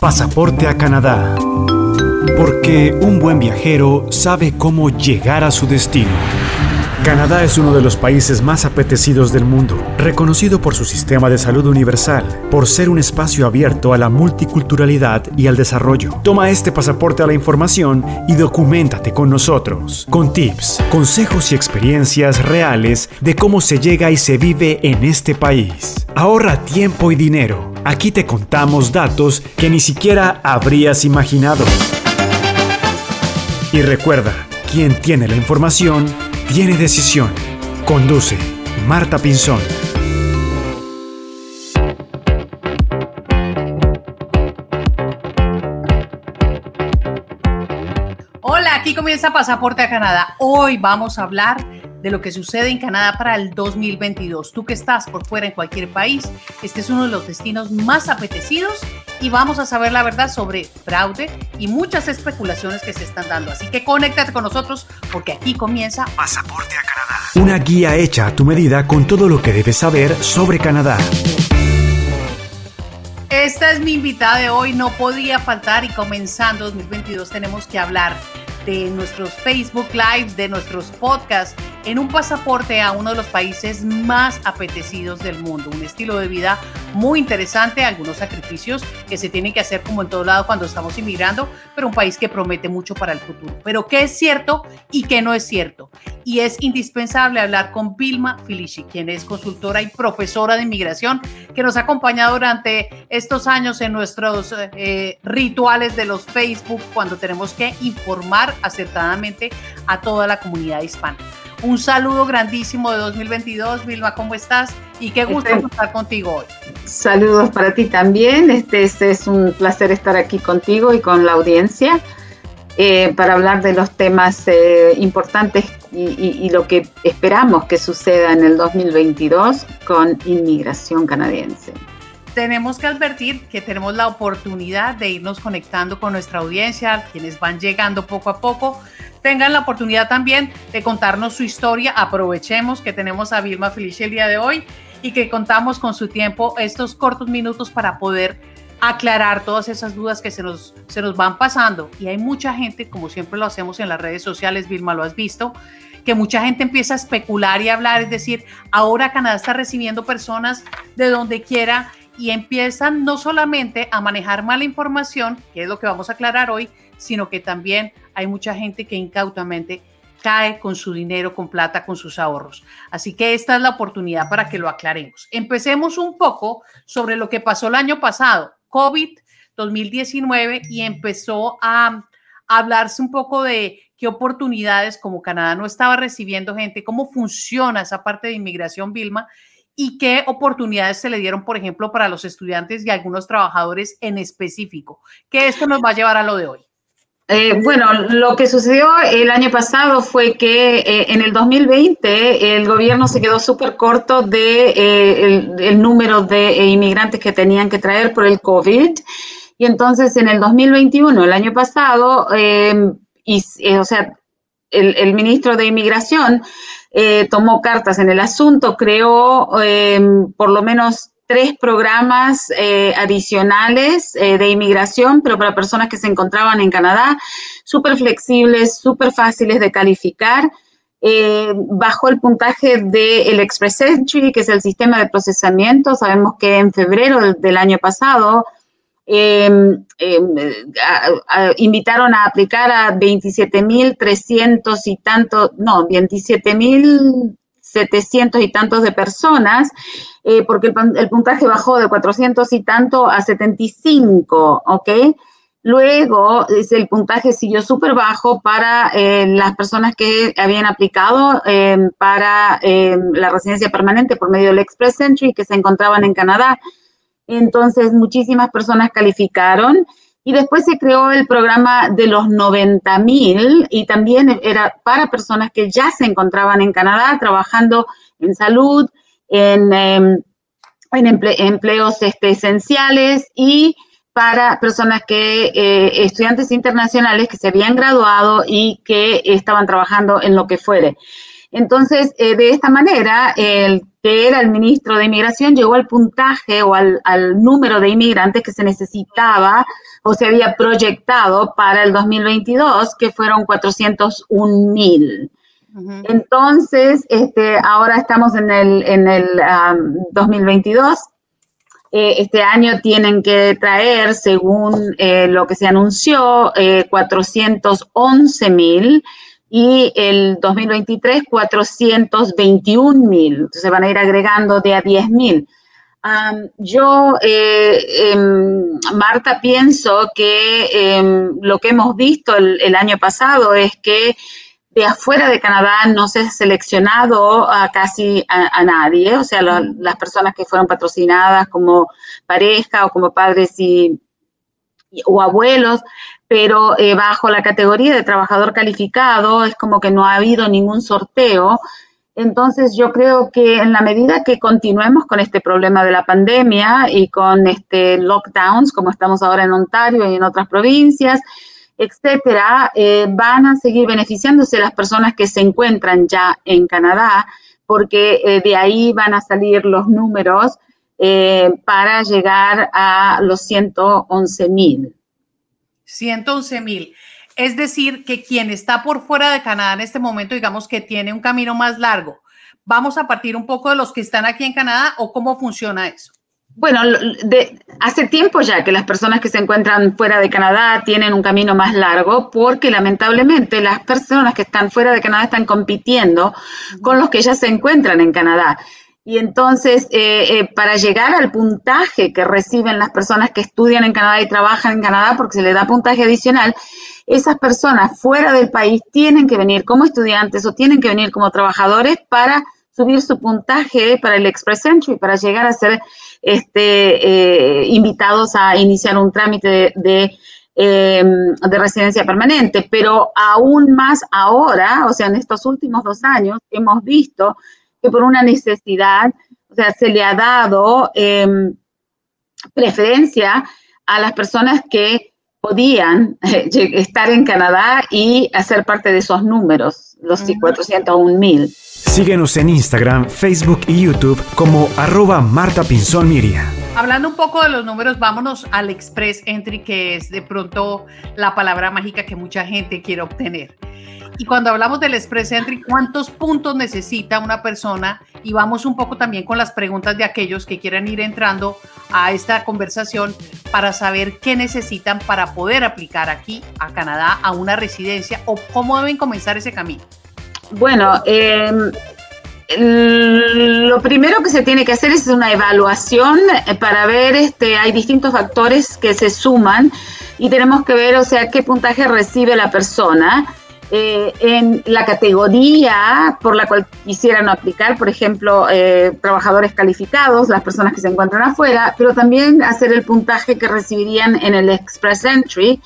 Pasaporte a Canadá. Porque un buen viajero sabe cómo llegar a su destino. Canadá es uno de los países más apetecidos del mundo, reconocido por su sistema de salud universal, por ser un espacio abierto a la multiculturalidad y al desarrollo. Toma este pasaporte a la información y documentate con nosotros, con tips, consejos y experiencias reales de cómo se llega y se vive en este país. Ahorra tiempo y dinero Aquí te contamos datos que ni siquiera habrías imaginado. Y recuerda, quien tiene la información, tiene decisión. Conduce Marta Pinzón. Hola, aquí comienza Pasaporte a Canadá. Hoy vamos a hablar de lo que sucede en Canadá para el 2022. Tú que estás por fuera en cualquier país, este es uno de los destinos más apetecidos y vamos a saber la verdad sobre fraude y muchas especulaciones que se están dando. Así que conéctate con nosotros porque aquí comienza Pasaporte a Canadá. Una guía hecha a tu medida con todo lo que debes saber sobre Canadá. Esta es mi invitada de hoy, no podía faltar y comenzando 2022 tenemos que hablar de nuestros Facebook Lives, de nuestros podcasts, en un pasaporte a uno de los países más apetecidos del mundo. Un estilo de vida muy interesante, algunos sacrificios que se tienen que hacer como en todo lado cuando estamos inmigrando, pero un país que promete mucho para el futuro. Pero qué es cierto y qué no es cierto. Y es indispensable hablar con Vilma Filici, quien es consultora y profesora de inmigración, que nos ha acompañado durante estos años en nuestros eh, rituales de los Facebook cuando tenemos que informar acertadamente a toda la comunidad hispana. Un saludo grandísimo de 2022. Vilma, ¿cómo estás? Y qué gusto este, estar contigo hoy. Saludos para ti también. Este, este, es un placer estar aquí contigo y con la audiencia eh, para hablar de los temas eh, importantes y, lo que esperamos que suceda en el 2022 con inmigración canadiense tenemos que advertir que tenemos la oportunidad de irnos conectando con nuestra audiencia, quienes van llegando poco a poco, tengan la oportunidad también de contarnos su historia. Aprovechemos que tenemos a Vilma Felicia el día de hoy y que contamos con su tiempo estos cortos minutos para poder aclarar todas esas dudas que se nos, se nos van pasando. Y hay mucha gente, como siempre lo hacemos en las redes sociales, Vilma lo has visto, que mucha gente empieza a especular y hablar, es decir, ahora Canadá está recibiendo personas de donde quiera y empiezan no solamente a manejar mala información, que es lo que vamos a aclarar hoy, sino que también hay mucha gente que incautamente cae con su dinero, con plata, con sus ahorros. Así que esta es la oportunidad para que lo aclaremos. Empecemos un poco sobre lo que pasó el año pasado, COVID 2019, y empezó a hablarse un poco de qué oportunidades, como Canadá no estaba recibiendo gente, cómo funciona esa parte de inmigración, Vilma, y qué oportunidades se le dieron, por ejemplo, para los estudiantes y algunos trabajadores en específico, que esto nos va a llevar a lo de hoy. Eh, bueno, lo que sucedió el año pasado fue que eh, en el 2020 el gobierno se quedó súper corto de eh, el, número de inmigrantes que tenían que traer por el COVID. Y entonces en el 2021, el año pasado, y, o sea, el, el, ministro de Inmigración tomó cartas en el asunto, creó por lo menos tres programas eh, adicionales eh, de inmigración, pero para personas que se encontraban en Canadá, súper flexibles, súper fáciles de calificar. Eh, bajo el puntaje del Express Entry, que es el sistema de procesamiento. Sabemos que en febrero del, año pasado em, em, invitaron a aplicar a 27.300 y tanto, no, 27.000 700 y tantos de personas, eh, porque el, puntaje bajó de 400 y tanto a 75, ¿ok? Luego el puntaje siguió súper bajo para eh, las personas que habían aplicado em, para la residencia permanente por medio del Express Entry que se encontraban en Canadá. Entonces, muchísimas personas calificaron y después se creó el programa de los 90 mil y también era para personas que ya se encontraban en Canadá trabajando en salud, en, em, empleos este, esenciales y para personas que, eh, estudiantes internacionales que se habían graduado y que estaban trabajando en lo que fuere. Entonces, eh, de esta manera, el que era el ministro de Inmigración, llegó al puntaje o al, número de inmigrantes que se necesitaba o se había proyectado para el 2022, que fueron 401 mil. Entonces, este, ahora estamos en el, en el 2022. Eh, este año tienen que traer, según eh, lo que se anunció, 411 eh, mil y el 2023 421 mil. Entonces van a ir agregando de a 10 mil. yo, em, Marta, pienso que em, lo que hemos visto el, año pasado es que de afuera de Canadá no se ha seleccionado a casi a, nadie, o sea, las personas que fueron patrocinadas como pareja o como padres y, o abuelos, pero eh, bajo la categoría de trabajador calificado es como que no ha habido ningún sorteo. Entonces yo creo que en la medida que continuemos con este problema de la pandemia y con este lockdowns, como estamos ahora en Ontario y en otras provincias, etcétera, eh, van a seguir beneficiándose las personas que se encuentran ya en Canadá, porque eh, de ahí van a salir los números para llegar a los 111 mil. 111 mil. Es decir, que quien está por fuera de Canadá en este momento, digamos que tiene un camino más largo. Vamos a partir un poco de los que están aquí en Canadá o cómo funciona eso. Bueno, hace tiempo ya que las personas que se encuentran fuera de Canadá tienen un camino más largo porque lamentablemente las personas que están fuera de Canadá están compitiendo con los que ya se encuentran en Canadá. Y entonces, eh, eh, para llegar al puntaje que reciben las personas que estudian en Canadá y trabajan en Canadá, porque se les da puntaje adicional, esas personas fuera del país tienen que venir como estudiantes o tienen que venir como trabajadores para subir su puntaje para el Express Entry, para llegar a ser este, eh, invitados a iniciar un trámite de, em, de, residencia permanente. Pero aún más ahora, o sea, en estos últimos dos años, hemos visto que por una necesidad, o sea, se le ha dado em, preferencia a las personas que podían eh, estar en Canadá y hacer parte de esos números, los 401 mil. Síguenos en Instagram, Facebook y YouTube como arroba Marta Pinzón Miria. Hablando un poco de los números, vámonos al Express Entry, que es de pronto la palabra mágica que mucha gente quiere obtener. Y cuando hablamos del Express Entry, ¿cuántos puntos necesita una persona? Y vamos un poco también con las preguntas de aquellos que quieran ir entrando a esta conversación para saber qué necesitan para poder aplicar aquí a Canadá a una residencia o cómo deben comenzar ese camino. Bueno, em, lo primero que se tiene que hacer es una evaluación eh, para ver, este, hay distintos factores que se suman y tenemos que ver, o sea, qué puntaje recibe la persona. Eh, en la categoría por la cual quisieran aplicar, por ejemplo, eh, trabajadores calificados, las personas que se encuentran afuera, pero también hacer el puntaje que recibirían en el Express Entry,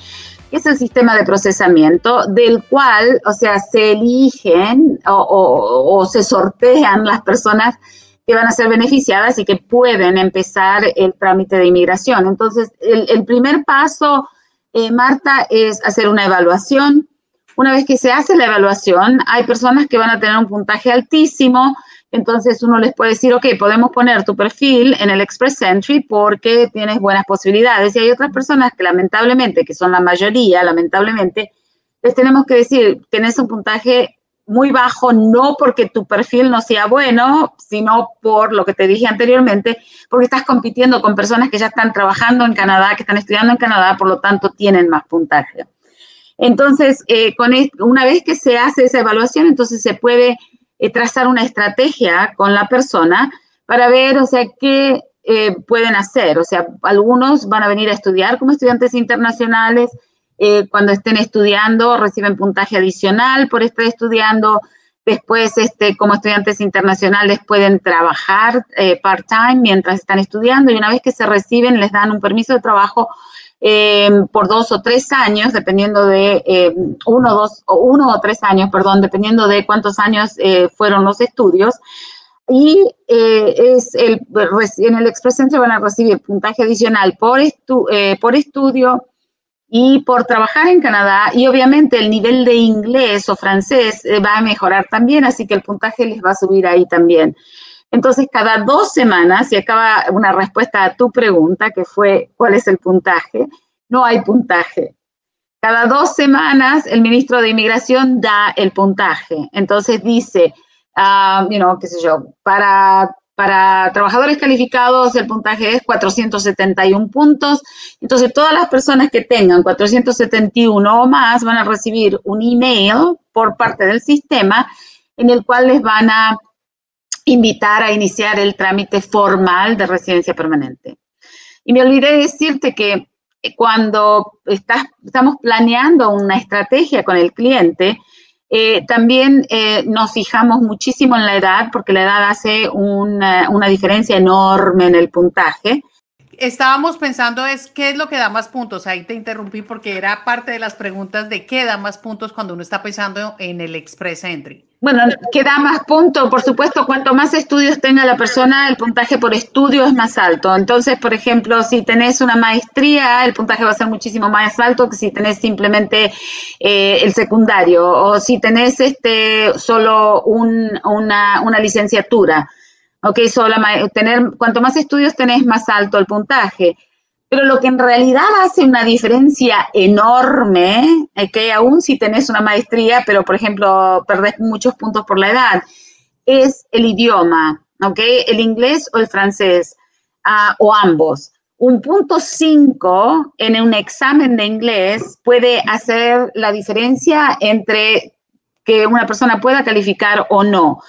es el sistema de procesamiento del cual, o sea, se eligen o, se sortean las personas que van a ser beneficiadas y que pueden empezar el trámite de inmigración. Entonces, el, primer paso, eh, Marta, es hacer una evaluación. Una vez que se hace la evaluación, hay personas que van a tener un puntaje altísimo, entonces uno les puede decir, ok, podemos poner tu perfil en el Express Entry porque tienes buenas posibilidades. Y hay otras personas que lamentablemente, que son la mayoría, lamentablemente, les tenemos que decir, tienes un puntaje muy bajo, no porque tu perfil no sea bueno, sino por lo que te dije anteriormente, porque estás compitiendo con personas que ya están trabajando en Canadá, que están estudiando en Canadá, por lo tanto tienen más puntaje. Entonces, eh, con una vez que se hace esa evaluación, entonces se puede eh, trazar una estrategia con la persona para ver, o sea, qué eh, pueden hacer. O sea, algunos van a venir a estudiar como estudiantes internacionales. Eh, cuando estén estudiando, reciben puntaje adicional por estar estudiando. Después, este, como estudiantes internacionales, pueden trabajar part-time mientras están estudiando y una vez que se reciben, les dan un permiso de trabajo eh, por dos o tres años, dependiendo de eh, uno, dos, o uno o tres años, perdón, dependiendo de cuántos años eh, fueron los estudios. Y es el, en el Express Entry van a recibir puntaje adicional por, por estudio y por trabajar en Canadá. Y obviamente el nivel de inglés o francés va a mejorar también, así que el puntaje les va a subir ahí también. Entonces, cada dos semanas, y acaba una respuesta a tu pregunta, que fue, ¿cuál es el puntaje? No hay puntaje. Cada dos semanas, el ministro de Inmigración da el puntaje. Entonces dice, uh, you know, qué sé yo, para para trabajadores calificados el puntaje es 471 puntos. Entonces, todas las personas que tengan 471 o más van a recibir un email por parte del sistema en el cual les van a invitar a iniciar el trámite formal de residencia permanente. Y me olvidé decirte que cuando estamos planeando una estrategia con el cliente, eh, también eh, nos fijamos muchísimo en la edad, porque la edad hace una, diferencia enorme en el puntaje. Estábamos pensando es qué es lo que da más puntos. Ahí te interrumpí porque era parte de las preguntas de qué da más puntos cuando uno está pensando en el Express Entry. Bueno, que da más puntos, por supuesto, cuanto más estudios tenga la persona, el puntaje por estudio es más alto. Entonces, por ejemplo, si tenés una maestría, el puntaje va a ser muchísimo más alto que si tenés simplemente eh, el secundario o si tenés este solo una, una licenciatura. Ok, solo tener, cuanto más estudios tenés, más alto el puntaje. Pero lo que en realidad hace una diferencia enorme, que aún si tenés una maestría, pero por ejemplo perdés muchos puntos por la edad, es el idioma, ¿ok? El inglés o el francés, uh, o ambos. Un punto 5 en un examen de inglés puede hacer la diferencia entre que una persona pueda calificar o no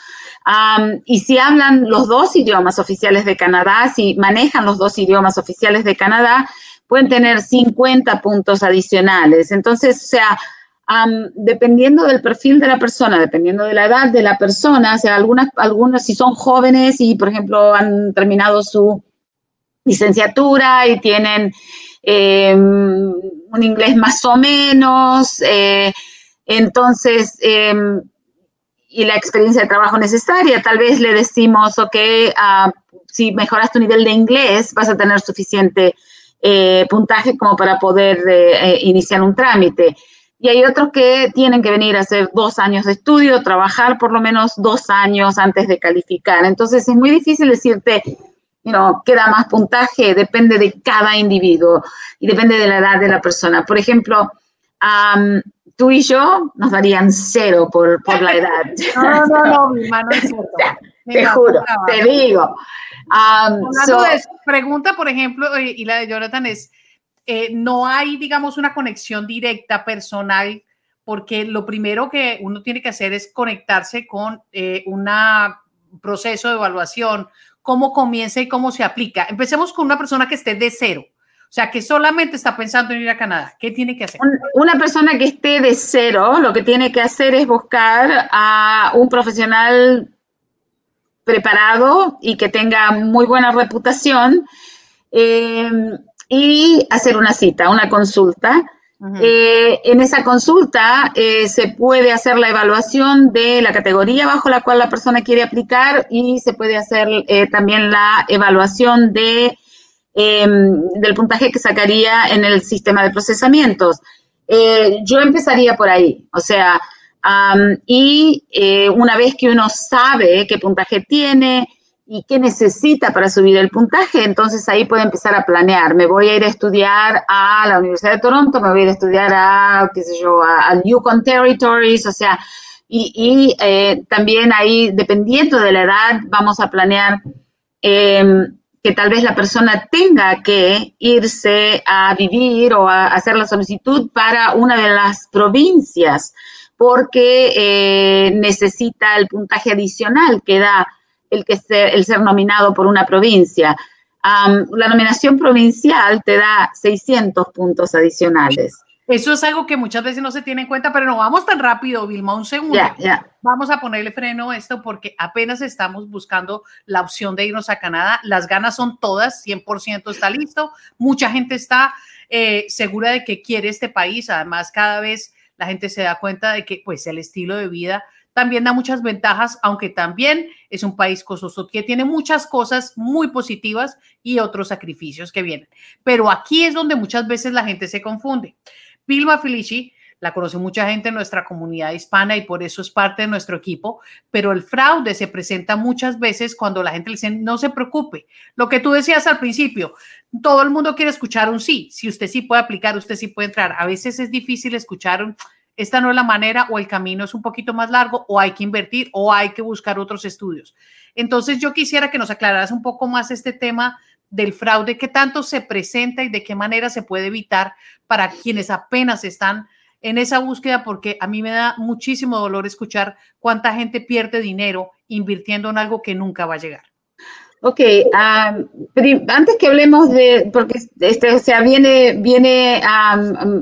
y si hablan los dos idiomas oficiales de Canadá, si manejan los dos idiomas oficiales de Canadá, pueden tener 50 puntos adicionales. Entonces, o sea, dependiendo del perfil de la persona, dependiendo de la edad de la persona, o sea, algunas, algunas si son jóvenes y, por ejemplo, han terminado su licenciatura y tienen em, un inglés más o menos, eh, entonces em, y la experiencia de trabajo necesaria. Tal vez le decimos, ok, uh, si mejoras tu nivel de inglés, vas a tener suficiente eh, puntaje como para poder eh, eh, iniciar un trámite. Y hay otros que tienen que venir a hacer dos años de estudio, trabajar por lo menos dos años antes de calificar. Entonces es muy difícil decirte, you know, qué da más puntaje, depende de cada individuo y depende de la edad de la persona. Por ejemplo, um, tú y yo nos darían cero por, por la edad. No, no, no, mi mano es cero. te juro, te digo. Um, pregunta, por ejemplo, y la de Jonathan es, eh, no hay, digamos, una conexión directa personal, porque lo primero que uno tiene que hacer es conectarse con eh, un proceso de evaluación, cómo comienza y cómo se aplica. Empecemos con una persona que esté de cero. O sea, que solamente está pensando en ir a Canadá. ¿Qué tiene que hacer? Una persona que esté de cero, lo que tiene que hacer es buscar a un profesional preparado y que tenga muy buena reputación eh, y hacer una cita, una consulta. Eh, en esa consulta eh, se puede hacer la evaluación de la categoría bajo la cual la persona quiere aplicar y se puede hacer también la evaluación de Em, del puntaje que sacaría en el sistema de procesamientos. Eh, yo empezaría por ahí, o sea, y eh, una vez que uno sabe qué puntaje tiene y qué necesita para subir el puntaje, entonces ahí puede empezar a planear. Me voy a ir a estudiar a la Universidad de Toronto, me voy a ir a estudiar a, qué sé yo, a, Yukon Territories, o sea, y, eh, también ahí, dependiendo de la edad, vamos a planear eh, que tal vez la persona tenga que irse a vivir o a hacer la solicitud para una de las provincias porque eh, necesita el puntaje adicional que da el, que ser, el ser nominado por una provincia. la nominación provincial te da 600 puntos adicionales. Eso es algo que muchas veces no se tiene en cuenta, pero no vamos tan rápido, Vilma, un segundo. Vamos a ponerle freno a esto porque apenas estamos buscando la opción de irnos a Canadá. Las ganas son todas, 100% está listo. Mucha gente está eh, segura de que quiere este país. Además, cada vez la gente se da cuenta de que pues el estilo de vida también da muchas ventajas, aunque también es un país costoso que tiene muchas cosas muy positivas y otros sacrificios que vienen. Pero aquí es donde muchas veces la gente se confunde. Vilma Felici la conoce mucha gente en nuestra comunidad hispana y por eso es parte de nuestro equipo, pero el fraude se presenta muchas veces cuando la gente le dice, no se preocupe. Lo que tú decías al principio, todo el mundo quiere escuchar un sí, si usted sí puede aplicar, usted sí puede entrar. A veces es difícil escuchar un, esta no es la manera o el camino es un poquito más largo o hay que invertir o hay que buscar otros estudios. Entonces yo quisiera que nos aclararas un poco más este tema del fraude, qué tanto se presenta y de qué manera se puede evitar para quienes apenas están en esa búsqueda, porque a mí me da muchísimo dolor escuchar cuánta gente pierde dinero invirtiendo en algo que nunca va a llegar. Ok, antes que hablemos de, porque este, o sea, viene, viene,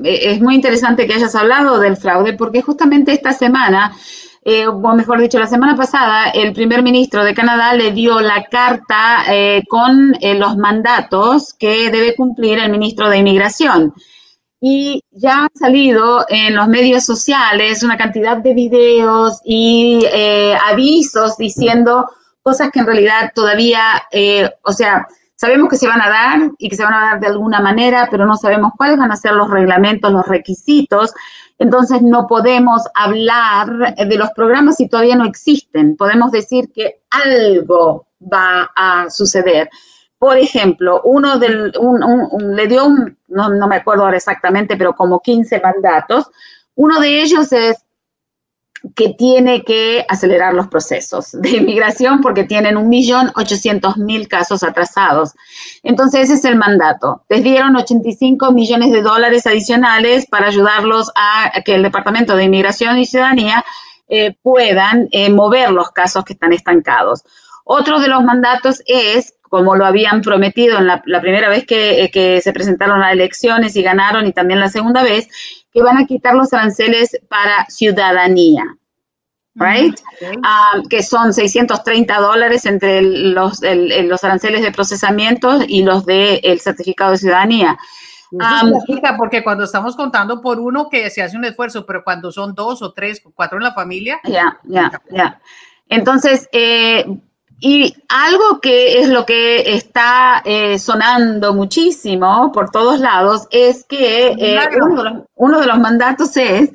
es muy interesante que hayas hablado del fraude, porque justamente esta semana, eh, o mejor dicho, la semana pasada, el primer ministro de Canadá le dio la carta eh, con eh, los mandatos que debe cumplir el ministro de Inmigración. Y ya han salido en los medios sociales una cantidad de videos y avisos diciendo cosas que en realidad todavía, o sea, sabemos que se van a dar y que se van a dar de alguna manera, pero no sabemos cuáles van a ser los reglamentos, los requisitos. Entonces no podemos hablar de los programas si todavía no existen. Podemos decir que algo va a suceder. Por ejemplo, uno del, le dio un, no, no me acuerdo ahora exactamente, pero como 15 mandatos. Uno de ellos es que tiene que acelerar los procesos de inmigración porque tienen un millón ochocientos mil casos atrasados. Entonces, ese es el mandato. Les dieron 85 millones de dólares adicionales para ayudarlos a que el Departamento de Inmigración y Ciudadanía eh, puedan eh, mover los casos que están estancados. Otro de los mandatos es, como lo habían prometido en la, primera vez que, eh, que se presentaron a elecciones y ganaron y también la segunda vez, que van a quitar los aranceles para ciudadanía. Right? Ah, que son 630 dólares entre los, los aranceles de procesamiento y los del el certificado de ciudadanía. Um, porque cuando estamos contando por uno que se hace un esfuerzo, pero cuando son dos o tres, o cuatro en la familia. Ya, ya, ya. Entonces, eh, y algo que es lo que está eh, sonando muchísimo por todos lados es que eh, uno, de los, mandatos es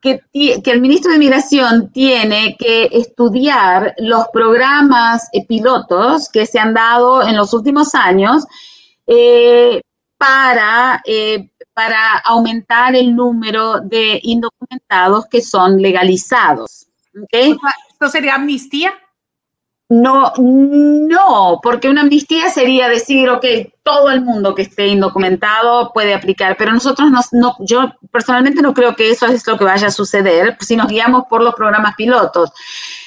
que, el ministro de Migración tiene que estudiar los programas eh, pilotos que se han dado en los últimos años para, para aumentar el número de indocumentados que son legalizados. ¿Esto sería amnistía? No, no, porque una amnistía sería decir, ok, todo el mundo que esté indocumentado puede aplicar, pero nosotros no, yo personalmente no creo que eso es lo que vaya a suceder si nos guiamos por los programas pilotos.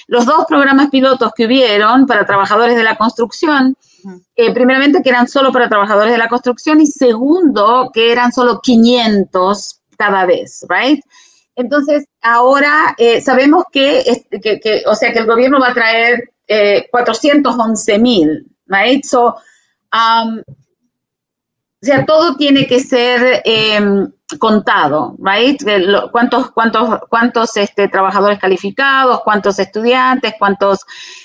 Los dos programas pilotos que hubieron para trabajadores de la construcción, eh, primeramente que eran solo para trabajadores de la construcción y segundo que eran solo 500 cada vez, ¿right? Entonces, ahora eh, sabemos que, que, o sea, que el gobierno va a traer 411 eh, mil, right? So, um, o sea, todo tiene que ser em, contado, right? ¿Cuántos, cuántos, cuántos este, trabajadores calificados, cuántos estudiantes, cuántos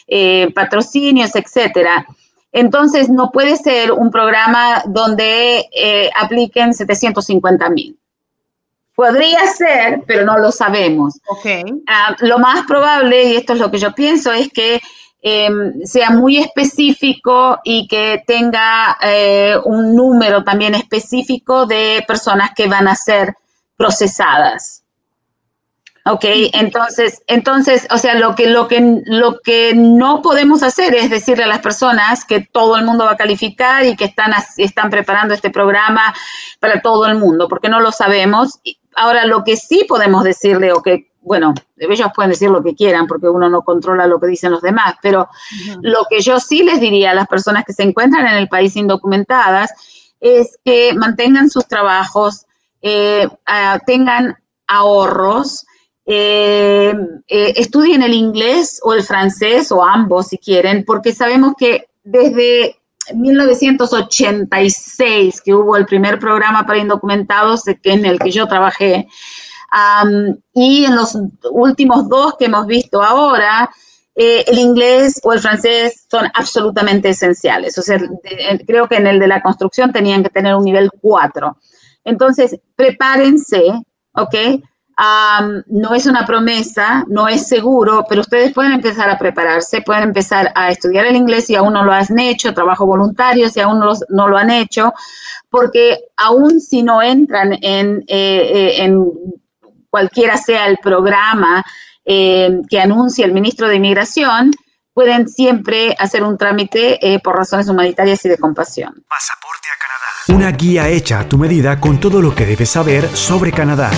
eh, patrocinios, etcétera. Entonces, no puede ser un programa donde eh, apliquen 750 mil. Podría ser, pero no lo sabemos. Okay. Ah, lo más probable, y esto es lo que yo pienso, es que Em, sea muy específico y que tenga eh, un número también específico de personas que van a ser procesadas. Ok, entonces, entonces, o sea, lo que, lo que, lo que no podemos hacer es decirle a las personas que todo el mundo va a calificar y que están, están preparando este programa para todo el mundo, porque no lo sabemos. Ahora, lo que sí podemos decirle o que bueno, ellos pueden decir lo que quieran porque uno no controla lo que dicen los demás, pero lo que yo sí les diría a las personas que se encuentran en el país indocumentadas es que mantengan sus trabajos, eh, tengan ahorros, eh, eh, estudien el inglés o el francés o ambos si quieren, porque sabemos que desde 1986 que hubo el primer programa para indocumentados en el que yo trabajé, y en los últimos dos que hemos visto ahora, eh, el inglés o el francés son absolutamente esenciales. O sea, creo que en el de la construcción tenían que tener un nivel 4. Entonces, prepárense, ¿ok? no es una promesa, no es seguro, pero ustedes pueden empezar a prepararse, pueden empezar a estudiar el inglés si aún no lo han hecho, trabajo voluntario si aún no, no lo han hecho, porque aún si no entran en, eh, eh, en cualquiera sea el programa eh, que anuncia el ministro de Inmigración, pueden siempre hacer un trámite por razones humanitarias y de compasión. Pasaporte a Canadá. Una guía hecha a tu medida con todo lo que debes saber sobre Canadá.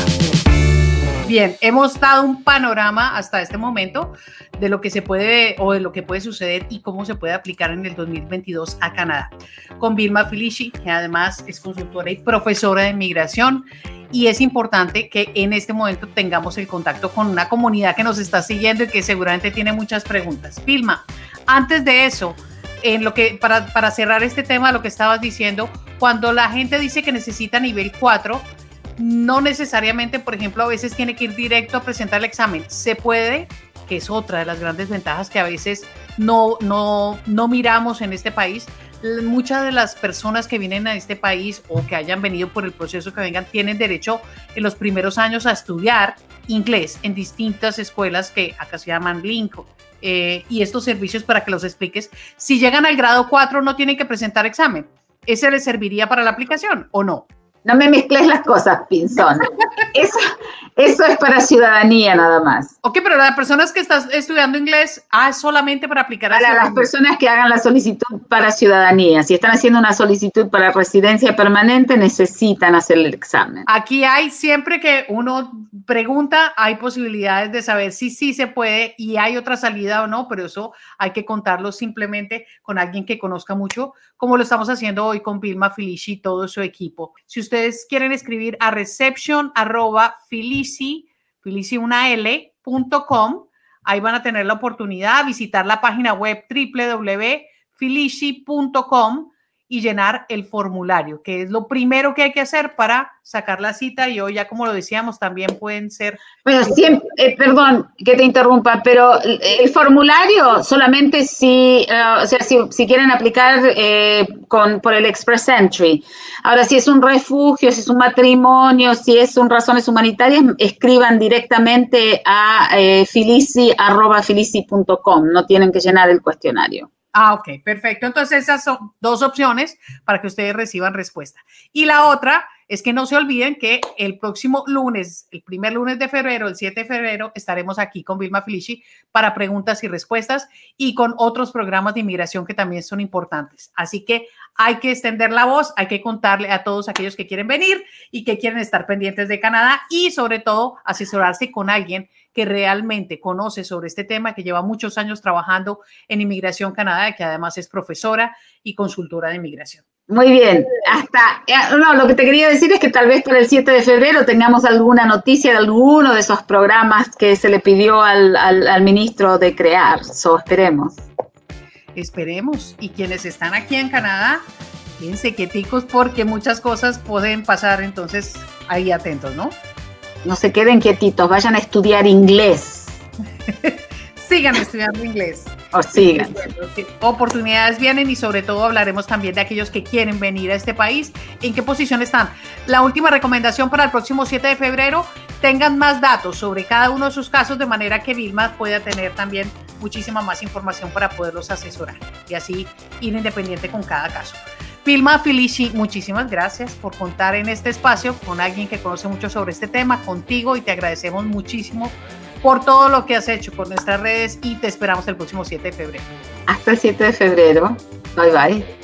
Bien, hemos dado un panorama hasta este momento de lo que se puede o de lo que puede suceder y cómo se puede aplicar en el 2022 a Canadá. Con Vilma Felici, que además es consultora y profesora de inmigración. Y es importante que en este momento tengamos el contacto con una comunidad que nos está siguiendo y que seguramente tiene muchas preguntas. Vilma, antes de eso, en lo que para, para cerrar este tema, lo que estabas diciendo, cuando la gente dice que necesita nivel 4, no necesariamente, por ejemplo, a veces tiene que ir directo a presentar el examen. Se puede, que es otra de las grandes ventajas que a veces no, no, no miramos en este país. Muchas de las personas que vienen a este país o que hayan venido por el proceso que vengan tienen derecho en los primeros años a estudiar inglés en distintas escuelas que acá se llaman Lincoln. Eh, y estos servicios para que los expliques. Si llegan al grado 4 no tienen que presentar examen. ¿Ese les serviría para la aplicación o no? No me mezcles las cosas, Pinzón. Eso, eso es para ciudadanía nada más. Ok, pero las personas que están estudiando inglés, ah, es solamente para aplicar a Para las personas que hagan la solicitud para ciudadanía. Si están haciendo una solicitud para residencia permanente, necesitan hacer el examen. Aquí hay, siempre que uno pregunta, hay posibilidades de saber si sí se puede y hay otra salida o no, pero eso hay que contarlo simplemente con alguien que conozca mucho, como lo estamos haciendo hoy con Vilma Felici y todo su equipo. Si usted ustedes quieren escribir a reception arroba felici, una L.com, ahí van a tener la oportunidad de visitar la página web www.felici.com y llenar el formulario, que es lo primero que hay que hacer para sacar la cita y hoy ya como lo decíamos también pueden ser... Bueno, siempre, eh, perdón que te interrumpa, pero el formulario solamente si, eh, o sea, si, quieren aplicar eh, con, por el Express Entry. Ahora, si es un refugio, si es un matrimonio, si es un razones humanitarias, escriban directamente a felici.com, no tienen que llenar el cuestionario. Ah, ok, perfecto. Entonces esas son dos opciones para que ustedes reciban respuesta. Y la otra es que no se olviden que el próximo lunes, el primer lunes de febrero, el 7 de febrero, estaremos aquí con Vilma Felici para preguntas y respuestas y con otros programas de inmigración que también son importantes. Así que hay que extender la voz, hay que contarle a todos aquellos que quieren venir y que quieren estar pendientes de Canadá y sobre todo asesorarse con alguien que realmente conoce sobre este tema, que lleva muchos años trabajando en Inmigración Canadá, que además es profesora y consultora de inmigración. Muy bien, hasta, eh, no, lo que te quería decir es que tal vez para el 7 de febrero tengamos alguna noticia de alguno de esos programas que se le pidió al, al, ministro de crear, so esperemos. Esperemos, y quienes están aquí en Canadá, fíjense quieticos porque muchas cosas pueden pasar, entonces ahí atentos, ¿no? No se queden quietitos, vayan a estudiar inglés. sigan estudiando inglés. O sigan. Oportunidades vienen y sobre todo hablaremos también de aquellos que quieren venir a este país. ¿En qué posición están? La última recomendación para el próximo 7 de febrero, tengan más datos sobre cada uno de sus casos de manera que Vilma pueda tener también muchísima más información para poderlos asesorar y así ir independiente con cada caso. Vilma Felici, muchísimas gracias por contar en este espacio con alguien que conoce mucho sobre este tema, contigo, y te agradecemos muchísimo por todo lo que has hecho con nuestras redes y te esperamos el próximo 7 de febrero. Hasta el 7 de febrero. Bye bye.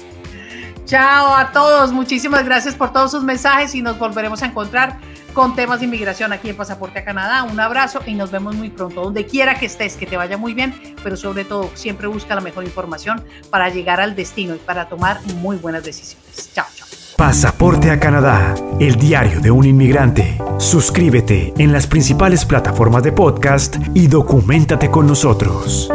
Chao a todos, muchísimas gracias por todos sus mensajes y nos volveremos a encontrar con temas de inmigración aquí en Pasaporte a Canadá. Un abrazo y nos vemos muy pronto. Donde quiera que estés, que te vaya muy bien, pero sobre todo siempre busca la mejor información para llegar al destino y para tomar muy buenas decisiones. Chao. Pasaporte a Canadá, el diario de un inmigrante. Suscríbete en las principales plataformas de podcast y documentate con nosotros.